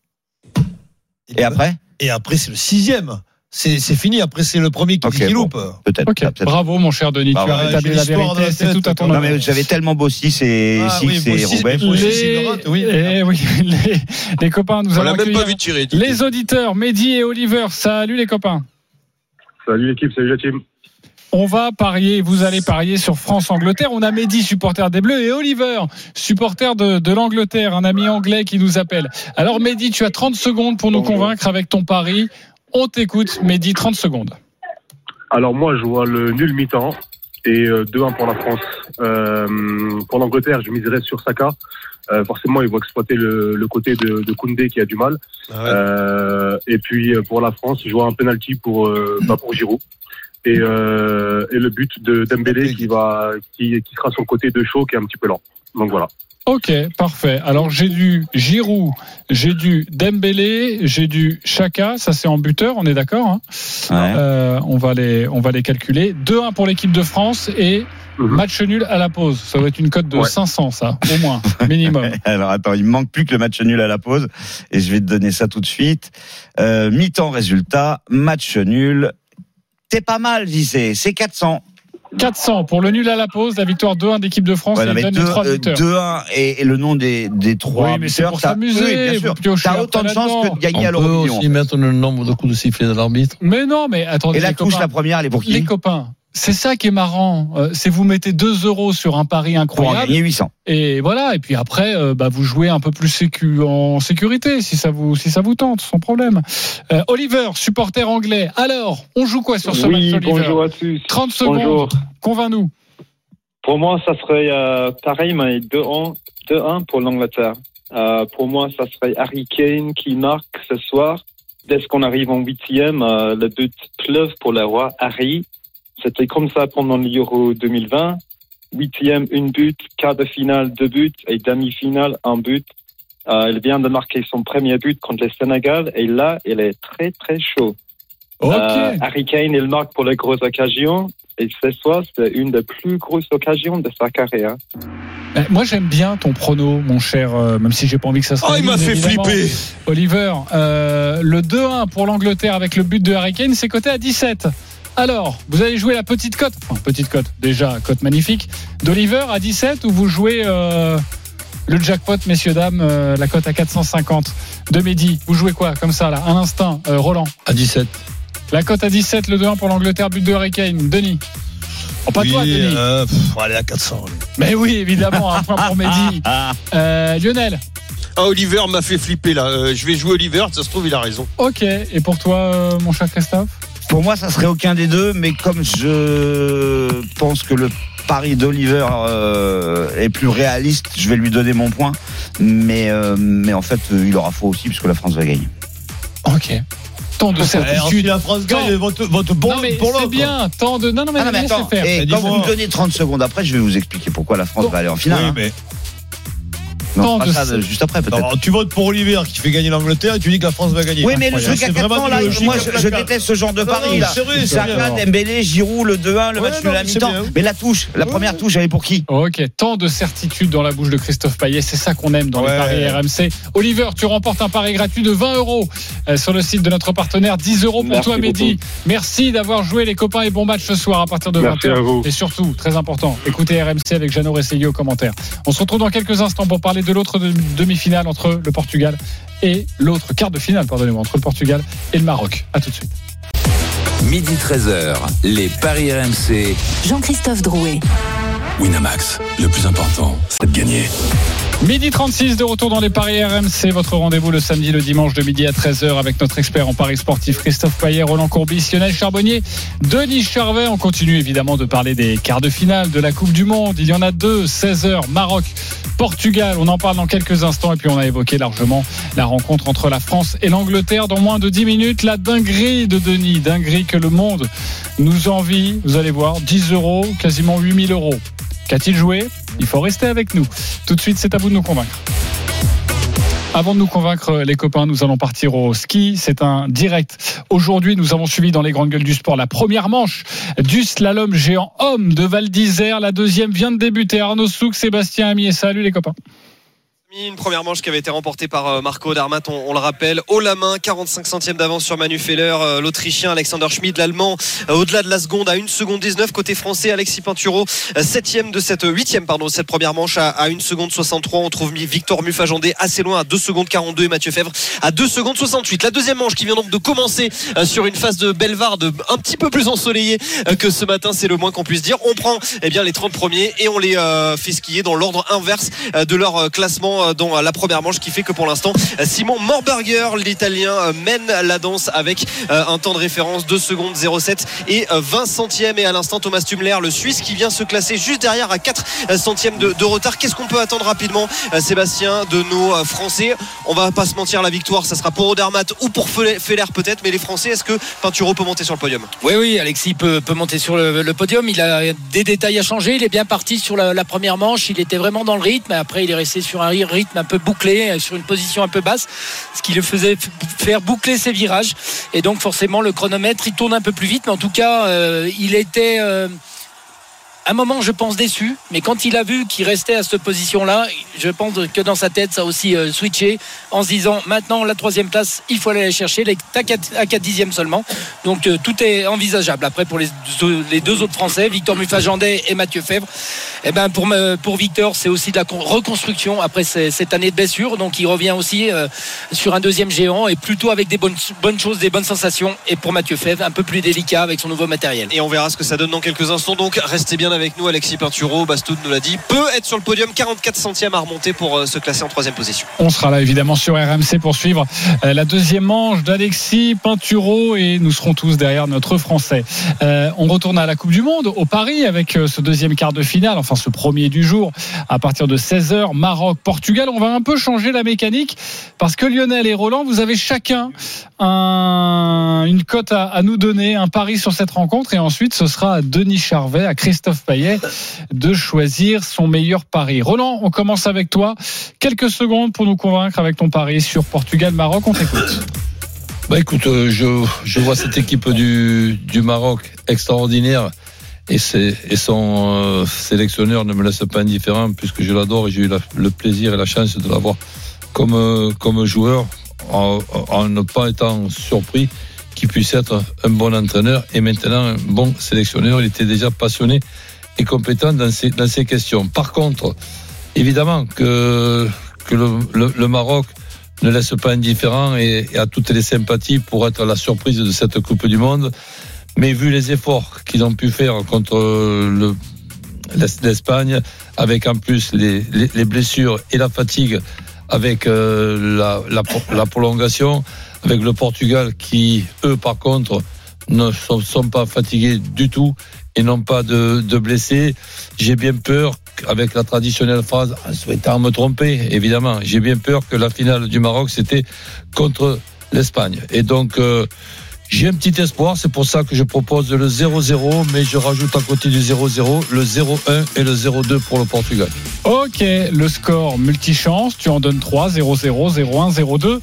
Et après? Et après, c'est le sixième. C'est fini. Après, c'est le premier qui, Ok, qui bon. loupe. Peut-être. Bravo mon cher Denis, tu Bravo. as rétabli la vérité, c'est tout à ton. Non, mais j'avais tellement Bossis et Ah, Six oui, et Les, c'est le rate, oui. oui, les, les copains, nous On allons l'a même pas vu tirer. les auditeurs, Mehdi et Oliver. Salut les copains. Salut l'équipe, salut la team. On va parier, vous allez parier sur France-Angleterre. On a Mehdi, supporter des Bleus, et Oliver, supporter de, de l'Angleterre, un ami anglais qui nous appelle. Alors Mehdi, tu as 30 secondes pour nous convaincre avec ton pari. On t'écoute, Mehdi, 30 secondes. Alors moi, je vois le nul mi-temps et euh, 2-1 pour la France. Euh, pour l'Angleterre, je miserais sur Saka. Euh, forcément, ils vont exploiter le, le côté de, de Koundé qui a du mal. Ah ouais. Euh, et puis euh, pour la France, je vois un penalty pour euh, bah, pour Giroud. Et, euh, et le but de Dembélé qui va qui, qui sera sur le côté de Shaw qui est un petit peu lent. Donc voilà. Ok, parfait. Alors j'ai du Giroud, j'ai du Dembélé, j'ai du Chaka. Ça c'est en buteur, on est d'accord hein Ouais. Euh, On va les, on va les calculer. 2-1 pour l'équipe de France et Mhm. match nul à la pause. Ça doit être une cote de Ouais. 500, ça, au moins, minimum. Alors attends, il me manque plus que le match nul à la pause et je vais te donner ça tout de suite. Euh, Mi-temps résultat, match nul. T'es pas mal, JC, c'est 400. 400 pour le nul à la pause, la victoire 2-1 d'équipe de France Ouais, et non, donne deux- les trois euh, buteurs. 2-1 et, et le nom des, des trois Oui, mais c'est buteurs, pour s'amuser, oui, T'as autant de chances que de gagner à On peut l'euro aussi mettre le nombre de coups de sifflet de l'arbitre. Mais non, mais attendez, Et la les touche, copains, la première, elle est pour qui les copains, c'est ça qui est marrant. Euh, c'est vous mettez 2 euros sur un pari Pour en incroyable. gagner 800. Et voilà, et puis après, euh, bah, vous jouez un peu plus sécu, en sécurité, si ça vous, si ça vous tente, sans problème. Euh, Oliver, supporter anglais. Alors, on joue quoi sur ce oui, match, Oliver bonjour à tous. 30 secondes. Bonjour. Convainc-nous. Pour moi, ça serait euh, pareil, mais 2-1 2-1 pour l'Angleterre. Euh, pour moi, ça serait Harry Kane qui marque ce soir. Dès qu'on arrive en huitième, euh, le but pleuve pour le roi Harry. C'était comme ça pendant l'Euro 2020. Huitième, une but. Quart de finale, deux buts. Et demi-finale, un but. Euh, il vient de marquer son premier but contre le Sénégal. Et là, il est très, très chaud. Ok. Euh, Harry Kane, il marque pour les grosses occasions. Et ce soir, c'est une des plus grosses occasions de sa carrière. Euh, Moi, j'aime bien ton prono, mon cher, euh, même si j'ai pas envie que ça se Oh, il m'a fait évidemment. flipper. Oliver, euh, le 2-1 pour l'Angleterre avec le but de Harry Kane, c'est coté à 17. Alors, vous allez jouer la petite cote, enfin petite cote, déjà cote magnifique, d'Oliver à 17 ou vous jouez euh, le jackpot, messieurs dames, euh, la cote à 450 de Mehdi. Vous jouez quoi comme ça là, un instinct, euh, Roland? À 17. La cote à 17, le 2-1 pour l'Angleterre, but de Harry Kane. Denis? Oh, pas Oui, toi, Denis. euh, pff, allez à 400. allez. Mais oui, évidemment, un point pour Mehdi. Euh, Lionel? Ah, Oliver m'a fait flipper là. Euh, je vais jouer Oliver, ça se trouve, il a raison. Ok. Et pour toi, euh, mon cher Christophe? Pour moi, ça serait aucun des deux, mais comme je pense que le pari d'Oliver euh, est plus réaliste, je vais lui donner mon point. Mais, euh, mais en fait, euh, il aura faux aussi, puisque la France va gagner. Ok. Tant de certitude. la France gagne, Non. vote, vote bon non mais pour c'est l'autre. bien, tant de non non mais, Ah non, mais attends, faire. et Mais quand vous me donnez 30 secondes après, je vais vous expliquer pourquoi la France Bon. va aller en finale. Oui, hein. mais Pas ça, juste après peut-être. tu votes pour Oliver qui fait gagner l'Angleterre et tu dis que la France va gagner. Oui, mais le truc à C'est 4 vraiment ans, là, moi, je, déteste ce genre de pari, Saka. Dembélé, Giroud, le 2-1, le match nul à mi-temps. Mais la touche, la première touche, elle est pour qui Ok, tant de certitude dans la bouche de Christophe Payet, c'est ça qu'on aime dans les paris RMC. Oliver, tu remportes un pari gratuit de 20 euros euh, sur le site de notre partenaire, 10 euros pour toi beaucoup. Merci d'avoir joué les copains et bon match ce soir à partir de Merci 20h. à vous. Et surtout, très important, écoutez RMC avec Jeannot Rességuier aux commentaires. On se retrouve dans quelques instants pour parler de l'autre de- demi-finale entre le Portugal et l'autre quart de finale, pardonnez-moi, entre le Portugal et le Maroc. À tout de suite. Midi 13h, les Paris RMC. Jean-Christophe Drouet. Winamax, le plus important, c'est de gagner. Midi 36 de retour dans les paris RMC, votre rendez-vous le samedi, le dimanche de midi à 13h avec notre expert en paris sportif Christophe Payet, Roland Courbis, Lionel Charbonnier, Denis Charvet. On continue évidemment de parler des quarts de finale de la Coupe du Monde. Il y en a deux, 16h, Maroc, Portugal. On en parle dans quelques instants et puis on a évoqué largement la rencontre entre la France et l'Angleterre dans moins de 10 minutes. La dinguerie de Denis, dinguerie que le monde nous envie. Vous allez voir, 10 euros, quasiment 8000 euros. Qu'a-t-il joué Il faut rester avec nous. Tout de suite, c'est à vous de nous convaincre. Avant de nous convaincre, les copains, nous allons partir au ski. C'est un direct. Aujourd'hui, nous avons suivi dans les grandes gueules du sport la première manche du slalom géant homme de Val d'Isère. La deuxième vient de débuter. Arnaud Souk, Sébastien Amier. Salut les copains. Une première manche qui avait été remportée par euh, Marco Darmat, on, le rappelle, haut la main, 45 centièmes d'avance sur Manu Feller, euh, l'Autrichien Alexander Schmid, l'Allemand, euh, au-delà de la seconde à 1 seconde 19, côté français Alexis Pinturo, 7 de cette 8 pardon, de cette première manche à, à 1 seconde 63, on trouve Victor Mufajandé assez loin à 2 secondes 42 et Mathieu Fèvre à 2 secondes 68. La deuxième manche qui vient donc de commencer sur une phase de Belvarde un petit peu plus ensoleillée que ce matin, c'est le moins qu'on puisse dire. On prend eh bien les 30 premiers et on les fait skier dans l'ordre inverse de leur classement dans la première manche qui fait que pour l'instant Simon Morberger l'italien mène la danse avec un temps de référence 2 secondes 07 et 20 centièmes. Et à l'instant Thomas Tumler le Suisse qui vient se classer juste derrière à 4 centièmes de, retard. Qu'est-ce qu'on peut attendre rapidement Sébastien de nos Français? On va pas se mentir la victoire ça sera pour Odermatt ou pour Feller peut-être mais les Français est-ce que Pinturo peut monter sur le podium? Oui oui Alexis peut, monter sur le, podium. Il a des détails à changer. Il est bien parti sur la, première manche. Il était vraiment dans le rythme. Après il est resté sur un rythme un peu bouclé sur une position un peu basse ce qui le faisait faire boucler ses virages. Et donc forcément le chronomètre il tourne un peu plus vite. Mais en tout cas euh, il était euh, un moment, je pense, déçu, mais quand il a vu qu'il restait à cette position-là, je pense que dans sa tête, ça a aussi euh, switché en se disant maintenant, la troisième place, il faut aller la chercher, les à 4 dixièmes seulement. Donc euh, tout est envisageable. Après, pour les deux, autres Français, Victor Muffajandet et Mathieu Fèvre, eh ben, pour, pour Victor, c'est aussi de la reconstruction après cette année de blessure. Donc il revient aussi euh, sur un deuxième géant et plutôt avec des bonnes, bonnes choses, des bonnes sensations. Et pour Mathieu Fèvre, un peu plus délicat avec son nouveau matériel. Et on verra ce que ça donne dans quelques instants. Donc restez bien avec nous, Alexis Pinturo, Bastoud nous l'a dit, peut être sur le podium, 44 centièmes à remonter pour se classer en troisième position. On sera là évidemment sur RMC pour suivre la deuxième manche d'Alexis Pinturo et nous serons tous derrière notre Français. Euh, on retourne à la Coupe du Monde au Paris avec ce deuxième quart de finale, enfin ce premier du jour à partir de 16h, Maroc-Portugal. On va un peu changer la mécanique parce que Lionel et Roland, vous avez chacun un, une cote à, nous donner, un pari sur cette rencontre et ensuite ce sera à Denis Charvet, à Christophe Payet de choisir son meilleur pari. Roland, on commence avec toi. Quelques secondes pour nous convaincre avec ton pari sur Portugal-Maroc. On t'écoute. Bah écoute, euh, je, je vois cette équipe du, du Maroc extraordinaire et, et son euh, sélectionneur ne me laisse pas indifférent puisque je l'adore et j'ai eu le plaisir et la chance de l'avoir comme, euh, comme joueur en, ne pas étant surpris qu'il puisse être un bon entraîneur et maintenant un bon sélectionneur. Il était déjà passionné et compétent dans ces, questions. Par contre, évidemment que, le, Maroc ne laisse pas indifférent et, a toutes les sympathies pour être la surprise de cette Coupe du Monde. Mais vu les efforts qu'ils ont pu faire contre le, l'Espagne, avec en plus les, blessures et la fatigue, avec euh, la, la, prolongation, avec le Portugal qui, eux, par contre, ne sont, sont pas fatigués du tout et n'ont pas de, de blessés. J'ai bien peur avec la traditionnelle phrase, en souhaitant me tromper, évidemment, j'ai bien peur que la finale du Maroc, c'était contre l'Espagne. Et donc, euh, j'ai un petit espoir, c'est pour ça que je propose le 0-0, mais je rajoute à côté du 0-0 le 0-1 et le 0-2 pour le Portugal. Ok, le score multichance, tu en donnes 3, 0-0, 0-1, 0-2.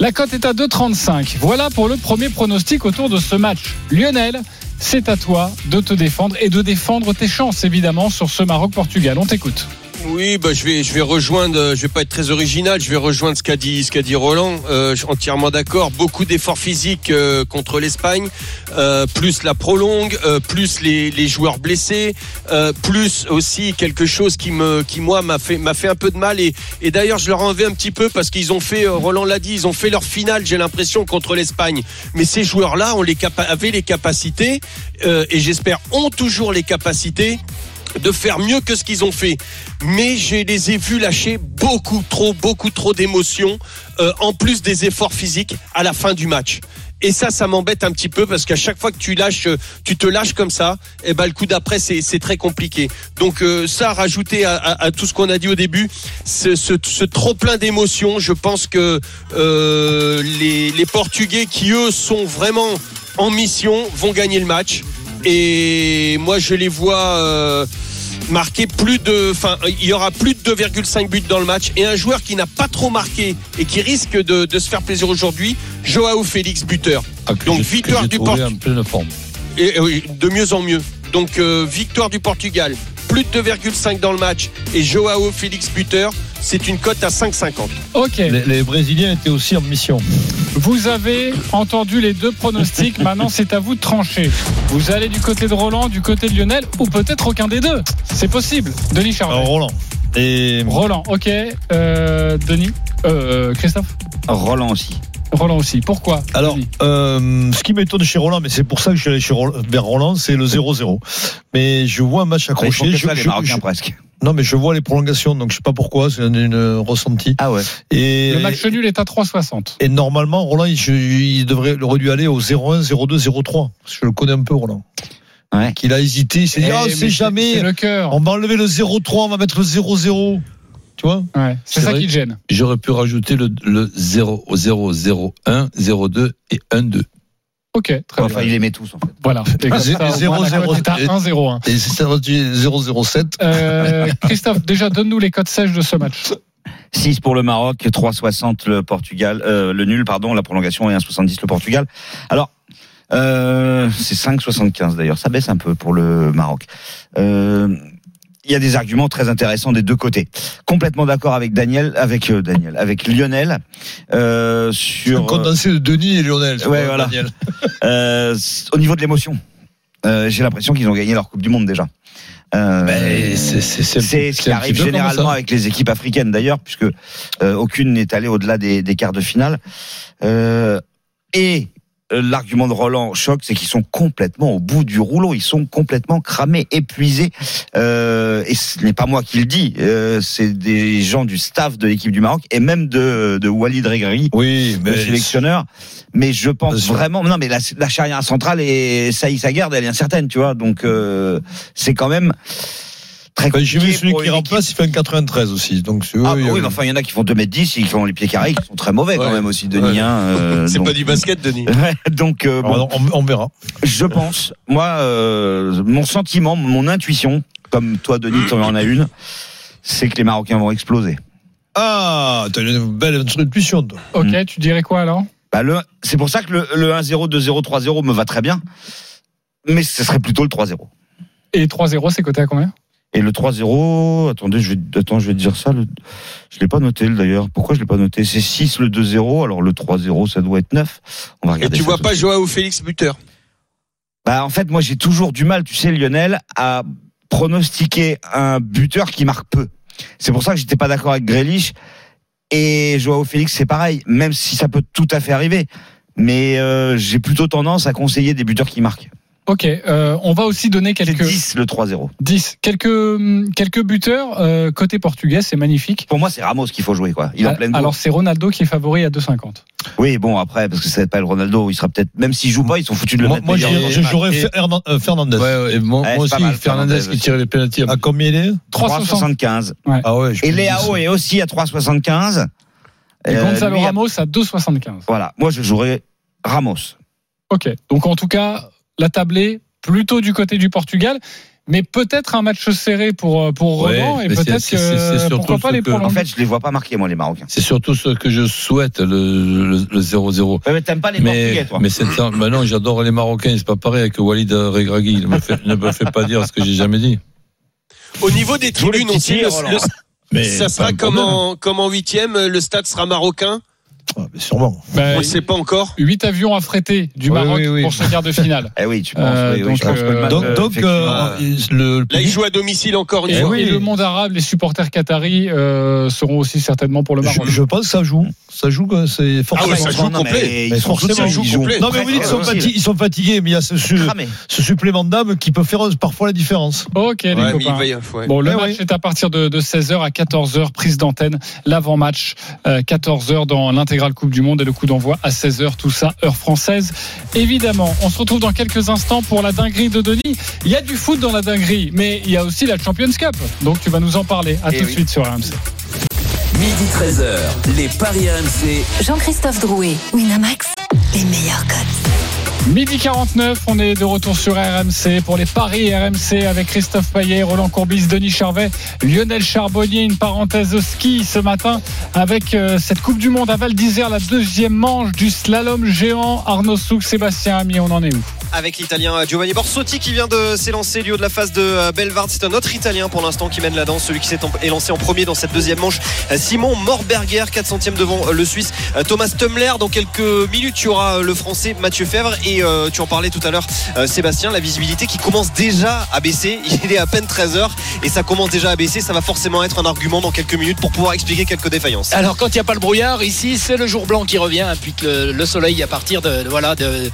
La cote est à 2,35. Voilà pour le premier pronostic autour de ce match. Lionel, c'est à toi de te défendre et de défendre tes chances évidemment sur ce Maroc-Portugal. On t'écoute. Oui, bah, je vais, je vais rejoindre. Je vais pas être très original. Je vais rejoindre ce qu'a dit, ce qu'a dit Roland. Euh, entièrement d'accord. Beaucoup d'efforts physiques euh, contre l'Espagne, euh, plus la prolongue, euh, plus les, les, joueurs blessés, euh, plus aussi quelque chose qui me, qui moi m'a fait, m'a fait un peu de mal. Et, et d'ailleurs, je leur en vais un petit peu parce qu'ils ont fait. Roland l'a dit, ils ont fait leur finale. J'ai l'impression contre l'Espagne. Mais ces joueurs-là ont les avaient les capacités et j'espère ont toujours les capacités de faire mieux que ce qu'ils ont fait. Mais je les ai vus lâcher beaucoup trop, beaucoup trop d'émotions, euh, en plus des efforts physiques à la fin du match. Et ça, ça m'embête un petit peu parce qu'à chaque fois que tu lâches, tu te lâches comme ça, et ben le coup d'après c'est très compliqué. Donc euh, ça, rajouter à, tout ce qu'on a dit au début, ce, trop plein d'émotions, je pense que euh, les Portugais qui eux sont vraiment en mission vont gagner le match. Et moi, je les vois. Euh, marquer plus de, enfin, il y aura plus de 2,5 buts dans le match et un joueur qui n'a pas trop marqué et qui risque de, de se faire plaisir aujourd'hui, Joao Félix buteur. Ah, Donc victoire du Portugal. de mieux en mieux. Donc euh, victoire du Portugal, plus de 2,5 dans le match et Joao Félix buteur, c'est une cote à 5,50. Ok. Les, les Brésiliens étaient aussi en mission. Vous avez entendu les deux pronostics. Maintenant, c'est à vous de trancher. Vous allez du côté de Roland, du côté de Lionel, ou peut-être aucun des deux. C'est possible. Denis Charvet. Alors, Roland. Et Roland, ok. Euh, Denis, euh, Christophe. Roland aussi. Roland aussi. Pourquoi Alors, euh, ce qui m'étonne chez Roland, mais c'est pour ça que je suis allé chez Roland- vers Roland, c'est le 0-0. Mais je vois un match accroché. Je, ça, je- je- presque. non, mais je vois les prolongations, donc je sais pas pourquoi, c'est une, une ressenti. Ah ouais. Et, Le match nul est à 3,60. et normalement, Roland, il, devrait, il aurait dû aller au 0-1, 0-2, 0-3. Parce que je le connais un peu, Roland. Ouais. Qu'il a hésité, il s'est dit, Eh, ah, c'est jamais, C'est le cœur. on va enlever le 0-3, on va mettre le 0-0. Tu vois? Ouais, c'est ça vrai. qui te gêne. J'aurais pu rajouter le, le 0, 0, 0, 1, 0, 2 et 1, 2. Ok, très Enfin, bien. il les met tous en fait. Voilà. Et comme zé- ça, au zéro, moins, la zéro, cote est à et- 1,01. Et c'est ça, 0-0-7. Euh, Christophe, déjà, donne-nous les codes sèches de ce match. 6 pour le Maroc, 3,60 le Portugal, euh, le nul, pardon, la prolongation et 1,70 le Portugal. Alors, euh, c'est 5,75 d'ailleurs, ça baisse un peu pour le Maroc. Euh, il y a des arguments très intéressants des deux côtés. Complètement d'accord avec Daniel, avec euh, Daniel, avec Lionel euh, Un sur condensé de Denis et Lionel. Ouais, voilà. Daniel. euh, au niveau de l'émotion. Euh, J'ai l'impression qu'ils ont gagné leur Coupe du Monde déjà. Euh, Mais c'est- ce qui arrive généralement avec les équipes africaines d'ailleurs, puisque euh, aucune n'est allée au-delà des, des quarts de finale. Euh, et l'argument de Roland choc, c'est qu'ils sont complètement au bout du rouleau, ils sont complètement cramés, épuisés. Euh, et ce n'est pas moi qui le dis, euh, c'est des gens du staff de l'équipe du Maroc et même de, de Walid Regragui, Oui, le sélectionneur. Mais je pense vraiment, non, mais la, la charnière centrale et Saïs Aguerd, elle est incertaine, tu vois. Donc euh, c'est quand même très Enfin, J'ai vu celui qui remplace, il fait un 93 aussi. Donc, ah oui, bah oui, mais enfin, il y en a qui font 2m10 et qui ont les pieds carrés, qui sont très mauvais quand même aussi, Denis. Ouais. hein, euh, C'est donc- pas du basket, Denis. Donc, euh, bon, alors, on, on verra. je pense, moi, euh, mon sentiment, mon intuition, comme toi, Denis, tu en as une, c'est que les Marocains vont exploser. Ah, t'as une belle intuition, toi. Ok, Mm. tu dirais quoi alors? Bah, le, c'est pour ça que le, le 1-0, 2-0, 3-0 me va très bien, mais ce serait plutôt le 3-0. Et 3-0, c'est coté à combien? Et le 3-0, attendez, je vais, attends, je vais te dire ça. Le, je l'ai pas noté d'ailleurs. Pourquoi je l'ai pas noté? C'est 6 le 2-0, alors le 3-0, ça doit être 9. On va Et regarder. tu ça vois pas. Joao Félix buteur? Bah, en fait, moi, j'ai toujours du mal, tu sais, Lionel, à pronostiquer un buteur qui marque peu. C'est pour ça que j'étais pas d'accord avec Grealish. Et Joao Félix, c'est pareil, même si ça peut tout à fait arriver. Mais euh, j'ai plutôt tendance à conseiller des buteurs qui marquent. Ok, euh, on va aussi donner C'est quelques 10 le 3-0. 10, quelques hum, quelques buteurs euh, côté portugais, c'est magnifique. Pour moi, c'est Ramos qu'il faut jouer, quoi. Il est en pleine bourre. Alors c'est Ronaldo qui est favori à 2,50. Oui, bon, après, parce que ça pas le Ronaldo, il sera peut-être, même s'il joue pas, ils sont foutus de le Moi, mettre. moi, je jouerais Et euh, Fernandez. Ouais, ouais, et moi, Ouais, moi aussi, mal, Fernandez Fernandez qui tire les pénaltys. À combien il est? 3,60. 3,75. Ah ouais, Et Léao est aussi à 3,75. Et Euh, Gonzalo lui, Ramos à 2,75. Voilà, moi je jouerais Ramos. Ok, donc en tout cas, la tablée plutôt du côté du Portugal. Mais peut-être un match serré pour, euh, pour Ouais, Roland et peut-être que pourquoi pas les que- En fait, je les vois pas marquer, moi, les Marocains. C'est surtout ce que je souhaite, le, le, le 0-0. Ouais, mais t'aimes pas les Portugais, Mais, toi. mais non, j'adore les Marocains. C'est pas pareil avec Walid Regragui. Ne me fait, ne me fait pas dire ce que j'ai jamais dit. Au niveau des tribunes aussi, petits, le- Roland. le- Mais ça sera comme en, comme en huitième, le stade sera marocain. Ah, mais sûrement. Bah, On ne sait pas encore. 8 avions affrétés du Maroc oui, oui. pour ce quart de finale. Eh oui, tu penses, Euh, donc, je pense que le euh, Donc, euh, donc euh, le, Là, il public- joue à domicile encore une Et, fois. et le monde arabe, les supporters qataris euh, seront aussi certainement pour le Maroc. je pense que ça joue. Ça joue, quoi, c'est Ah forcément. ouais, ça joue non, mais complet. ils Mais forcément, tous- ça joue ils jouent complet. Non, mais vous dites qu'ils sont, fatigués, ils sont fatigués, mais il y a ce, su- cramés. ce supplément d'âme qui peut faire parfois la différence. Ok, les Ouais, copains. Bon, le Eh match est à partir de, de 16h à 14h, prise d'antenne, l'avant-match, euh, 14h dans l'intégrale Coupe du Monde et le coup d'envoi à 16h, tout ça, heure française. Évidemment, on se retrouve dans quelques instants pour la dinguerie de Denis. Il y a du foot dans la dinguerie, mais il y a aussi la Champions Cup. Donc tu vas nous en parler. À Eh tout de oui. suite sur RMC. Midi 13h, les Paris RMC. Jean-Christophe Drouet, Winamax, les meilleurs codes. Midi 49, on est de retour sur RMC pour les paris RMC avec Christophe Payet, Roland Courbis, Denis Charvet, Lionel Charbonnier. Une parenthèse au ski ce matin avec euh, cette Coupe du Monde à Val d'Isère, la deuxième manche du slalom géant. Arnaud Souk, Sébastien Ami, on en est où? Avec l'italien Giovanni Borsotti qui vient de s'élancer du haut de la phase de euh, Belvard. C'est un autre italien pour l'instant qui mène la danse, celui qui s'est élancé en premier dans cette deuxième manche. Euh, Simon Morberger, 4 centièmes devant euh, le Suisse Thomas Tummler. Dans quelques minutes, tu auras le français Mathieu Fèvre et tu en parlais tout à l'heure, Sébastien, la visibilité qui commence déjà à baisser. Il est à peine 13h et ça commence déjà à baisser. Ça va forcément être un argument dans quelques minutes pour pouvoir expliquer quelques défaillances. Alors, quand il n'y a pas le brouillard, ici, c'est le jour blanc qui revient, puis que le, soleil, à partir de, voilà, de,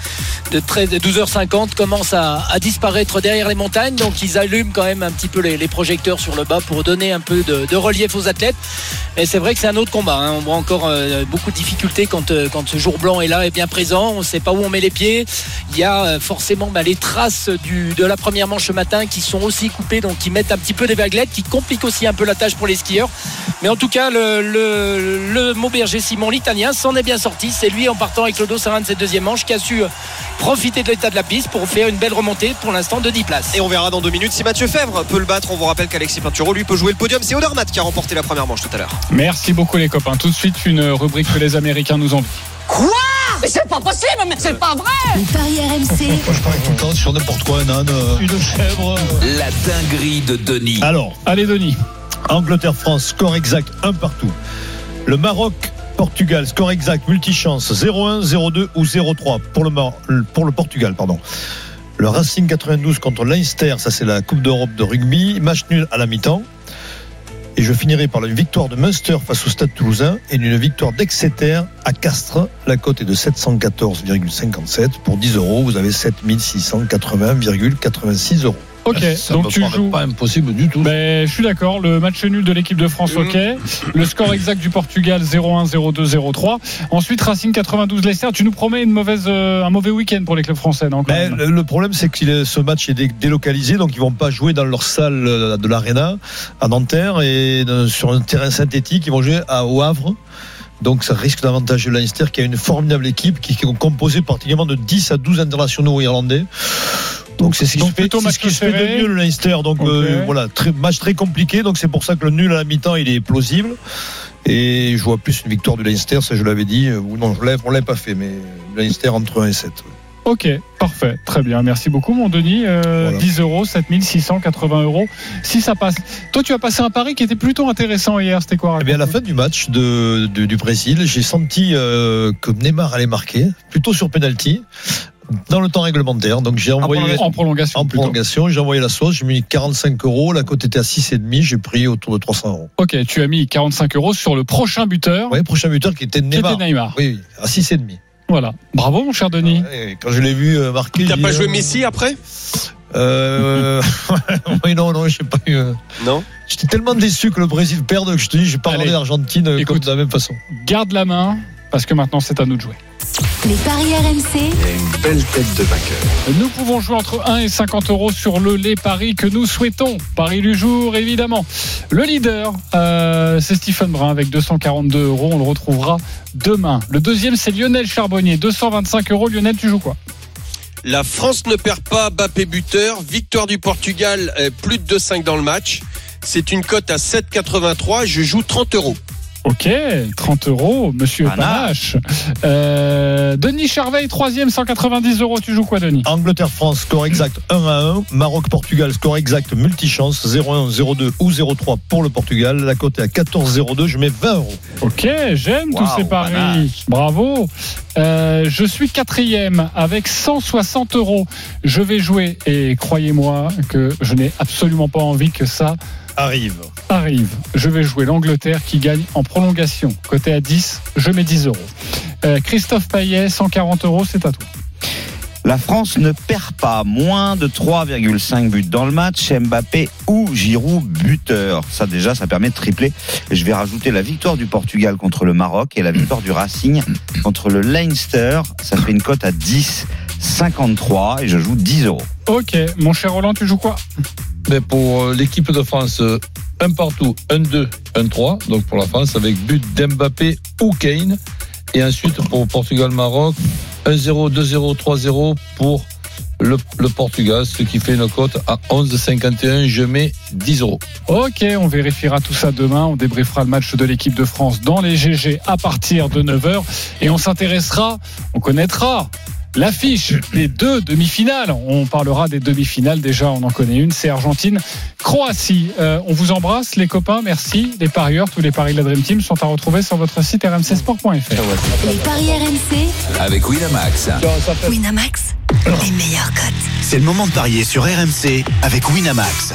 13, de 12h 50 commence à, disparaître derrière les montagnes. Donc ils allument quand même un petit peu les, projecteurs sur le bas pour donner un peu de, relief aux athlètes. Et c'est vrai que c'est un autre combat. Hein. On voit encore euh, beaucoup de difficultés quand, euh, quand ce jour blanc est là, est bien présent. On ne sait pas où on met les pieds. Il y a euh, forcément bah, les traces de la première manche ce matin qui sont aussi coupées, donc qui mettent un petit peu des vaguelettes, qui compliquent aussi un peu la tâche pour les skieurs. Mais en tout cas, le, le, le Simon, l'italien, s'en est bien sorti. C'est lui en partant avec le dos de cette deuxième manche qui a su profiter de l'état de la piste pour faire une belle remontée pour l'instant de 10 places. Et on verra dans deux minutes si Mathieu Fèvre peut le battre. On vous rappelle qu'Alexis Pinturo lui peut jouer le podium. C'est Odermatt qui a remporté la première manche tout à l'heure. Merci beaucoup les copains. Tout de suite une rubrique que les Américains nous envient. Quoi? Mais c'est pas possible, mais c'est pas vrai Les paris RMC. Moi je parie tout le temps sur n'importe quoi, un âne, euh, une chèvre. La dinguerie de Denis. Alors, allez Denis. Angleterre-France, score exact, un partout. Le Maroc Portugal, score exact, multichance, 0-1, 0-2 ou 0-3 pour le, Portugal. Pardon. Le Racing 92 contre Leinster, ça c'est la Coupe d'Europe de rugby, match nul à la mi-temps. Et je finirai par la victoire de Munster face au Stade toulousain et une victoire d'Exeter à Castres. La cote est de 714,57 pour 10 euros. Vous avez 7680,86 euros. Ok, donc tu joues. pas impossible du tout. Mais je suis d'accord. Le match nul de l'équipe de France, ok. Le score exact du Portugal 0-1, 0-2, 0-3. Ensuite, Racing 92 Leicester. Tu nous promets une mauvaise, euh, un mauvais week-end pour l'équipe française, non le, problème, c'est que ce match est délocalisé, donc ils vont pas jouer dans leur salle euh, de l'Arena à Nanterre et sur un terrain synthétique. Ils vont jouer à, au Havre. Donc ça risque d'avantager Leicester qui a une formidable équipe qui est composée particulièrement de 10 à 12 internationaux irlandais. Donc c'est ce qui se fait, ce qui se fait de mieux le Leicester. Donc euh, voilà, très, match très compliqué. Donc c'est pour ça que le nul à la mi-temps il est plausible. Et je vois plus une victoire du Leicester, ça je l'avais dit. Ou non, on l'avait pas fait, mais Leicester entre 1 et 7. Ok, parfait, très bien. Merci beaucoup, mon Denis. 10 euros, 7680 euros. Si ça passe. Toi, tu as passé un pari qui était plutôt intéressant hier. C'était quoi Eh bien, à la fin du match de, du Brésil, j'ai senti euh, que Neymar allait marquer, plutôt sur penalty dans le temps réglementaire. Donc j'ai envoyé en prolongation. En prolongation, j'ai envoyé la sauce. J'ai mis 45 euros. La cote était à 6,5. J'ai pris autour de 300 euros. Ok, tu as mis 45 euros sur le prochain buteur. Oui, prochain buteur qui était Neymar. Qui était Neymar. Oui, à 6,5. Voilà. Bravo, mon cher Denis. quand je l'ai vu euh, marquer. T'as pas joué euh, Messi après? Euh... oui, non, non, je sais pas eu. Euh, non? J'étais tellement déçu que le Brésil perde que je te dis, j'ai pas regardé l'Argentine de la même façon. Garde la main parce que maintenant c'est à nous de jouer. Les paris RMC. une belle tête de vainqueur. Nous pouvons jouer entre 1 et 50 euros sur le les paris que nous souhaitons. Paris du jour, évidemment. Le leader, euh, c'est Stephen Brun avec 242 euros. On le retrouvera demain. Le deuxième, c'est Lionel Charbonnier, 225 euros. Lionel, tu joues quoi? La France ne perd pas, Bappé buteur. Victoire du Portugal, euh, plus de 2-5 dans le match. C'est une cote à 7,83. Je joue 30 euros. Ok, 30 euros, monsieur Panache. Euh, Denis Charveil, troisième, 190 euros. Tu joues quoi, Denis? Angleterre-France, score exact 1 à 1. Maroc-Portugal, score exact multichance 0-1, 0-2 ou 0-3 pour le Portugal. La cote est à 14-02. Je mets 20 euros. Ok, j'aime tous ces paris. Bravo. Euh, je suis quatrième avec 160 euros. Je vais jouer et croyez-moi que je n'ai absolument pas envie que ça arrive. Arrive. Je vais jouer l'Angleterre qui gagne en prolongation. Côté à 10, je mets 10 euros. Euh, Christophe Payet, 140 euros, c'est à toi. La France ne perd pas moins de 3,5 buts dans le match. Mbappé ou Giroud buteur. Ça déjà, ça permet de tripler. Je vais rajouter la victoire du Portugal contre le Maroc et la victoire du Racing contre le Leinster. Ça fait une cote à 10,53 et je joue 10 euros. Ok, mon cher Roland, tu joues quoi? Mais pour euh, l'équipe de France, un partout, un 2, un 3. Donc pour la France, avec but d'Mbappé ou Kane. Et ensuite pour Portugal-Maroc, 1-0, 2-0, 3-0 pour le, le Portugal, ce qui fait une cote à 11,51. Je mets 10 euros. Ok, on vérifiera tout ça demain. On débriefera le match de l'équipe de France dans les GG à partir de 9h. Et on s'intéressera, on connaîtra l'affiche des deux demi-finales. On parlera des demi-finales. Déjà, on en connaît une, c'est Argentine-Croatie. Euh, on vous embrasse, les copains. Merci. Les parieurs, tous les paris de la Dream Team sont à retrouver sur votre site rmcsport.fr. Les paris RMC. Avec Winamax. Winamax, les meilleurs cotes. C'est le moment de parier sur RMC avec Winamax.